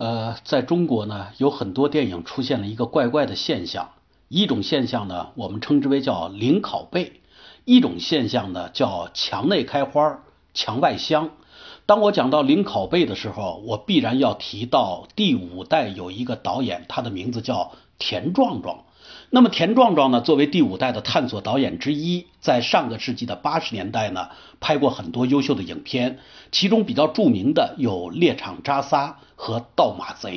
呃，在中国呢，有很多电影出现了一个怪怪的现象。一种现象呢，我们称之为叫零拷贝；一种现象呢，叫墙内开花，墙外香。当我讲到零拷贝的时候，我必然要提到第五代有一个导演，他的名字叫田壮壮。那么田壮壮呢，作为第五代的探索导演之一，在上个世纪的八十年代呢，拍过很多优秀的影片，其中比较著名的有《猎场扎撒》和《盗马贼》。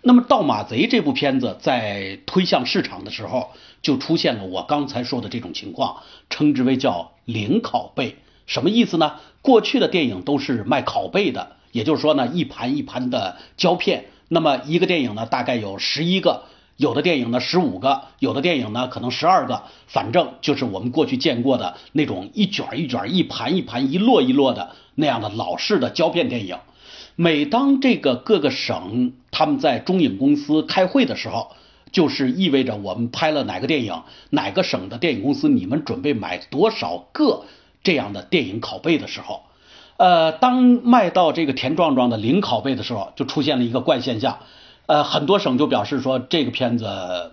那么《盗马贼》这部片子在推向市场的时候，就出现了我刚才说的这种情况，称之为叫零拷贝。什么意思呢？过去的电影都是卖拷贝的，也就是说呢，一盘一盘的胶片，那么一个电影呢，大概有十一个。有的电影呢十五个，有的电影呢可能十二个，反正就是我们过去见过的那种一卷一卷、一盘一盘、一摞一摞的那样的老式的胶片电影。每当这个各个省他们在中影公司开会的时候，就是意味着我们拍了哪个电影，哪个省的电影公司你们准备买多少个这样的电影拷贝的时候，呃，当卖到这个田壮壮的零拷贝的时候，就出现了一个怪现象。呃，很多省就表示说这个片子，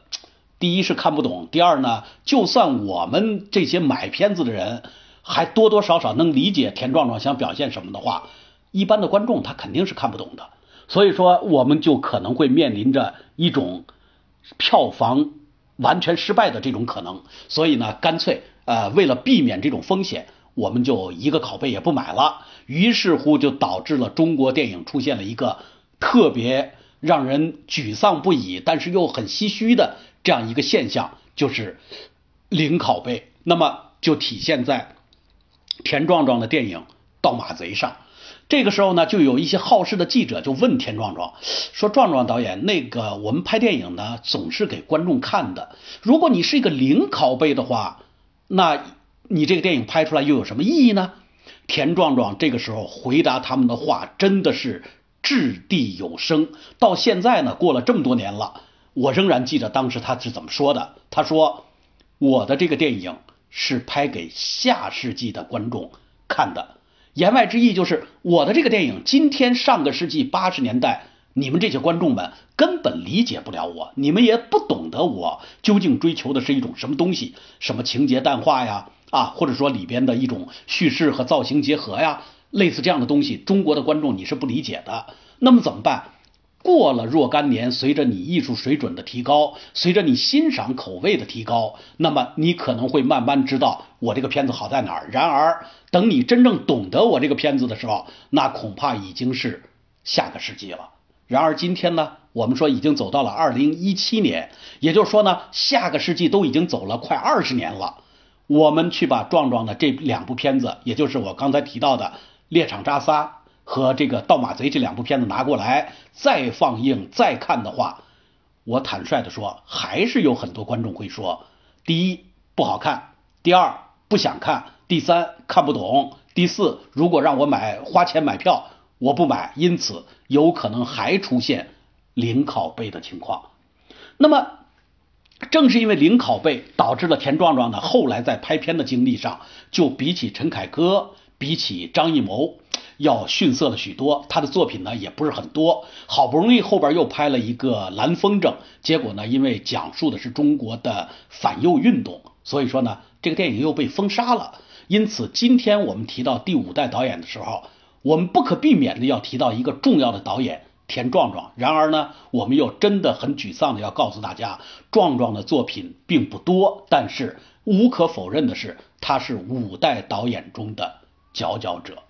第一是看不懂，第二呢，就算我们这些买片子的人还多多少少能理解田壮壮想表现什么的话，一般的观众他肯定是看不懂的。所以说，我们就可能会面临着一种票房完全失败的这种可能。所以呢，干脆呃，为了避免这种风险，我们就一个拷贝也不买了。于是乎，就导致了中国电影出现了一个特别。让人沮丧不已，但是又很唏嘘的这样一个现象，就是零拷贝。那么就体现在田壮壮的电影《盗马贼》上。这个时候呢，就有一些好事的记者就问田壮壮说：“壮壮导演，那个我们拍电影呢，总是给观众看的。如果你是一个零拷贝的话，那你这个电影拍出来又有什么意义呢？”田壮壮这个时候回答他们的话，真的是。掷地有声，到现在呢，过了这么多年了，我仍然记得当时他是怎么说的。他说：“我的这个电影是拍给下世纪的观众看的。”言外之意就是，我的这个电影今天上个世纪八十年代，你们这些观众们根本理解不了我，你们也不懂得我究竟追求的是一种什么东西，什么情节淡化呀，啊，或者说里边的一种叙事和造型结合呀。类似这样的东西，中国的观众你是不理解的。那么怎么办？过了若干年，随着你艺术水准的提高，随着你欣赏口味的提高，那么你可能会慢慢知道我这个片子好在哪儿。然而，等你真正懂得我这个片子的时候，那恐怕已经是下个世纪了。然而今天呢，我们说已经走到了二零一七年，也就是说呢，下个世纪都已经走了快二十年了。我们去把壮壮的这两部片子，也就是我刚才提到的。猎场扎撒和这个盗马贼这两部片子拿过来再放映再看的话，我坦率的说，还是有很多观众会说：第一不好看，第二不想看，第三看不懂，第四如果让我买花钱买票，我不买。因此有可能还出现零拷贝的情况。那么正是因为零拷贝，导致了田壮壮呢后来在拍片的经历上，就比起陈凯歌。比起张艺谋要逊色了许多，他的作品呢也不是很多。好不容易后边又拍了一个《蓝风筝》，结果呢因为讲述的是中国的反右运动，所以说呢这个电影又被封杀了。因此今天我们提到第五代导演的时候，我们不可避免的要提到一个重要的导演田壮壮。然而呢我们又真的很沮丧的要告诉大家，壮壮的作品并不多，但是无可否认的是他是五代导演中的。佼佼者。